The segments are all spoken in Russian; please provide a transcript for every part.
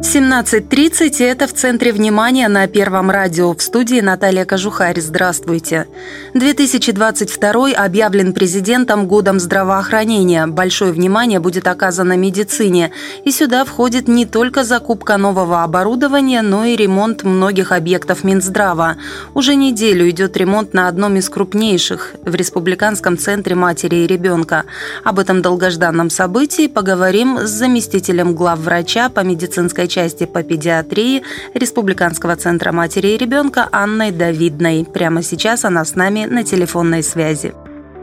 17.30 это в центре внимания на Первом радио. В студии Наталья Кожухарь. Здравствуйте. 2022 объявлен президентом годом здравоохранения. Большое внимание будет оказано медицине. И сюда входит не только закупка нового оборудования, но и ремонт многих объектов Минздрава. Уже неделю идет ремонт на одном из крупнейших в Республиканском центре матери и ребенка. Об этом долгожданном событии поговорим с заместителем главврача по медицинской части по педиатрии Республиканского центра матери и ребенка Анной Давидной. Прямо сейчас она с нами на телефонной связи.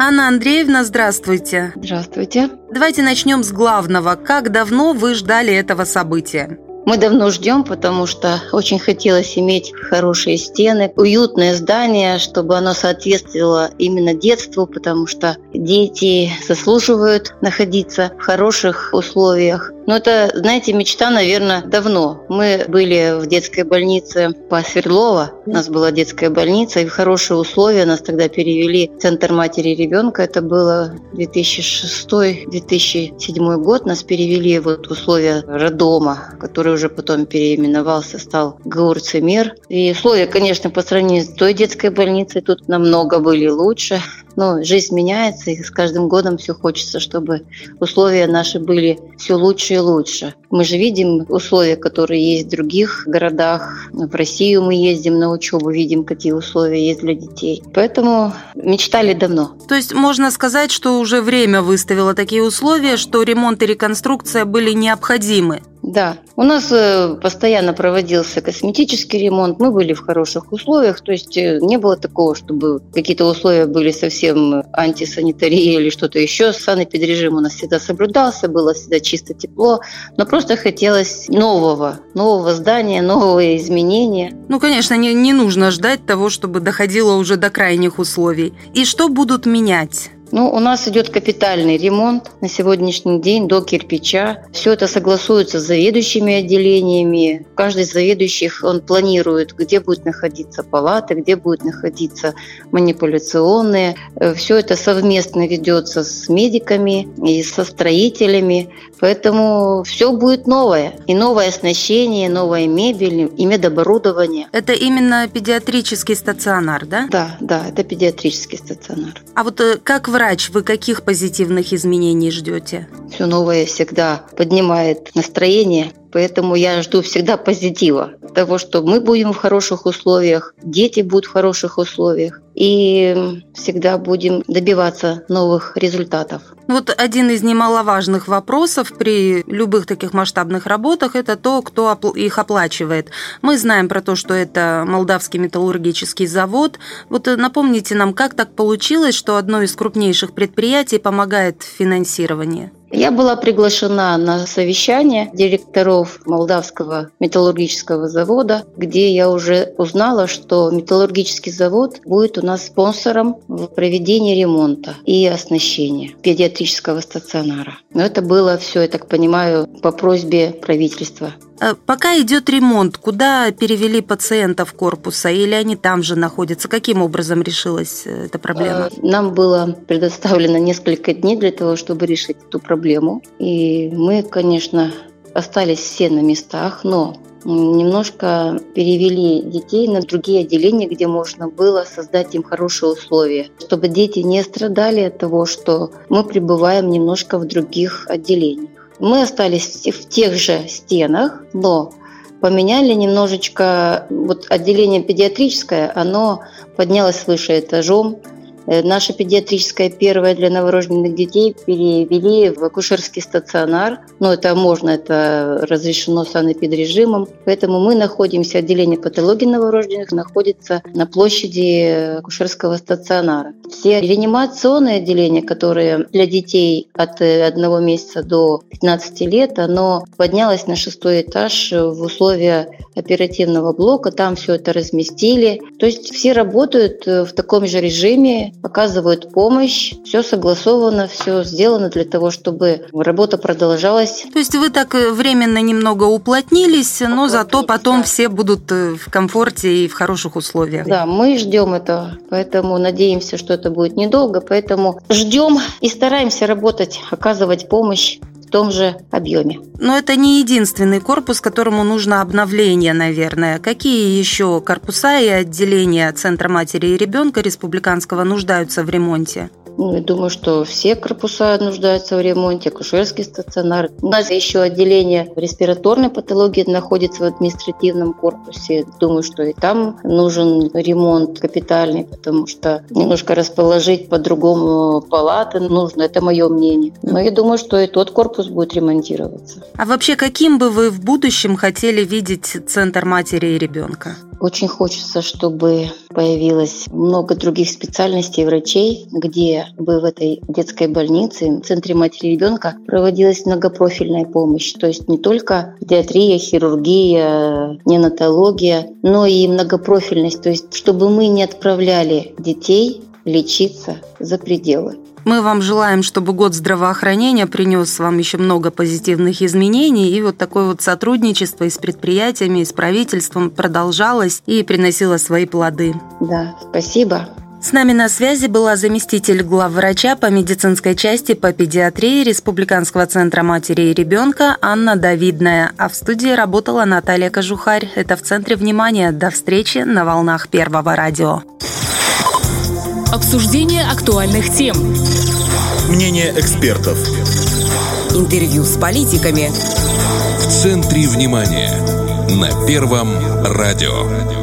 Анна Андреевна, здравствуйте. Здравствуйте. Давайте начнем с главного. Как давно вы ждали этого события? Мы давно ждем, потому что очень хотелось иметь хорошие стены, уютное здание, чтобы оно соответствовало именно детству, потому что дети заслуживают находиться в хороших условиях. Но это, знаете, мечта, наверное, давно. Мы были в детской больнице по Свердлова. У нас была детская больница, и в хорошие условия нас тогда перевели в Центр матери и ребенка. Это было 2006-2007 год. Нас перевели вот в условия роддома, который уже потом переименовался, стал Гаурцемир. И условия, конечно, по сравнению с той детской больницей тут намного были лучше. Но жизнь меняется, и с каждым годом все хочется, чтобы условия наши были все лучше и лучше. Мы же видим условия, которые есть в других городах. В Россию мы ездим на учебу, видим, какие условия есть для детей. Поэтому мечтали давно. То есть можно сказать, что уже время выставило такие условия, что ремонт и реконструкция были необходимы. Да, у нас э, постоянно проводился косметический ремонт, мы были в хороших условиях, то есть э, не было такого, чтобы какие-то условия были совсем антисанитарии или что-то еще. Санэпидрежим у нас всегда соблюдался, было всегда чисто тепло, но просто хотелось нового, нового здания, нового изменения. Ну, конечно, не, не нужно ждать того, чтобы доходило уже до крайних условий. И что будут менять? Ну, у нас идет капитальный ремонт на сегодняшний день до кирпича. Все это согласуется с заведующими отделениями. Каждый из заведующих, он планирует, где будут находиться палаты, где будут находиться манипуляционные. Э, все это совместно ведется с медиками и со строителями. Поэтому все будет новое. И новое оснащение, новая мебель, и медоборудование. Это именно педиатрический стационар, да? Да, да, это педиатрический стационар. А вот э, как вы врач, вы каких позитивных изменений ждете? Все новое всегда поднимает настроение, Поэтому я жду всегда позитива, того, что мы будем в хороших условиях, дети будут в хороших условиях, и всегда будем добиваться новых результатов. Вот один из немаловажных вопросов при любых таких масштабных работах – это то, кто их оплачивает. Мы знаем про то, что это Молдавский металлургический завод. Вот напомните нам, как так получилось, что одно из крупнейших предприятий помогает в финансировании? Я была приглашена на совещание директоров Молдавского металлургического завода, где я уже узнала, что металлургический завод будет у нас спонсором в проведении ремонта и оснащения педиатрического стационара. Но это было все, я так понимаю, по просьбе правительства. Э, пока идет ремонт, куда перевели пациентов корпуса или они там же находятся? Каким образом решилась э, эта проблема? Э, нам было предоставлено несколько дней для того, чтобы решить эту проблему. И мы, конечно, остались все на местах, но немножко перевели детей на другие отделения, где можно было создать им хорошие условия, чтобы дети не страдали от того, что мы пребываем немножко в других отделениях. Мы остались в тех же стенах, но поменяли немножечко, вот отделение педиатрическое, оно поднялось выше этажом, Э, наша педиатрическая первая для новорожденных детей перевели в акушерский стационар. Но это можно, это разрешено санэпидрежимом. Поэтому мы находимся, отделение патологии новорожденных находится на площади акушерского стационара. Все реанимационные отделения, которые для детей от э, одного месяца до 15 лет, оно поднялось на шестой этаж в условия оперативного блока, там все это разместили. То есть все работают э, в таком же режиме, оказывают помощь, все согласовано, все сделано для того, чтобы работа продолжалась. То есть вы так э, временно немного уплотнились, но зато потом все будут в комфорте и в хороших условиях. Да, мы ждем этого, поэтому надеемся, что это будет недолго, поэтому ждем и стараемся работать, оказывать помощь в том же объеме. Но это не единственный корпус, которому нужно обновление, наверное. Какие еще корпуса и отделения Центра матери и ребенка республиканского нуждаются в ремонте? Ну, я думаю, что все корпуса нуждаются в ремонте, акушерский стационар. У нас еще отделение респираторной патологии находится в административном корпусе. Думаю, что и там нужен ремонт капитальный, потому что немножко расположить по-другому палаты нужно. Это мое мнение. Но я думаю, что и тот корпус будет ремонтироваться. А вообще, каким бы вы в будущем хотели видеть Центр матери и ребенка? Очень хочется, чтобы появилось много других специальностей врачей, где бы в этой детской больнице, в центре матери и ребенка проводилась многопрофильная помощь. То есть не только педиатрия, хирургия, неонатология, но и многопрофильность. То есть чтобы мы не отправляли детей лечиться за пределы. Мы вам желаем, чтобы год здравоохранения принес вам еще много позитивных изменений, и вот такое вот сотрудничество и с предприятиями, и с правительством продолжалось и приносило свои плоды. Да, спасибо. С нами на связи была заместитель главврача по медицинской части по педиатрии Республиканского центра матери и ребенка Анна Давидная, а в студии работала Наталья Кожухарь. Это в центре внимания. До встречи на волнах Первого радио. Обсуждение актуальных тем. Мнение экспертов. Интервью с политиками. В центре внимания. На Первом радио.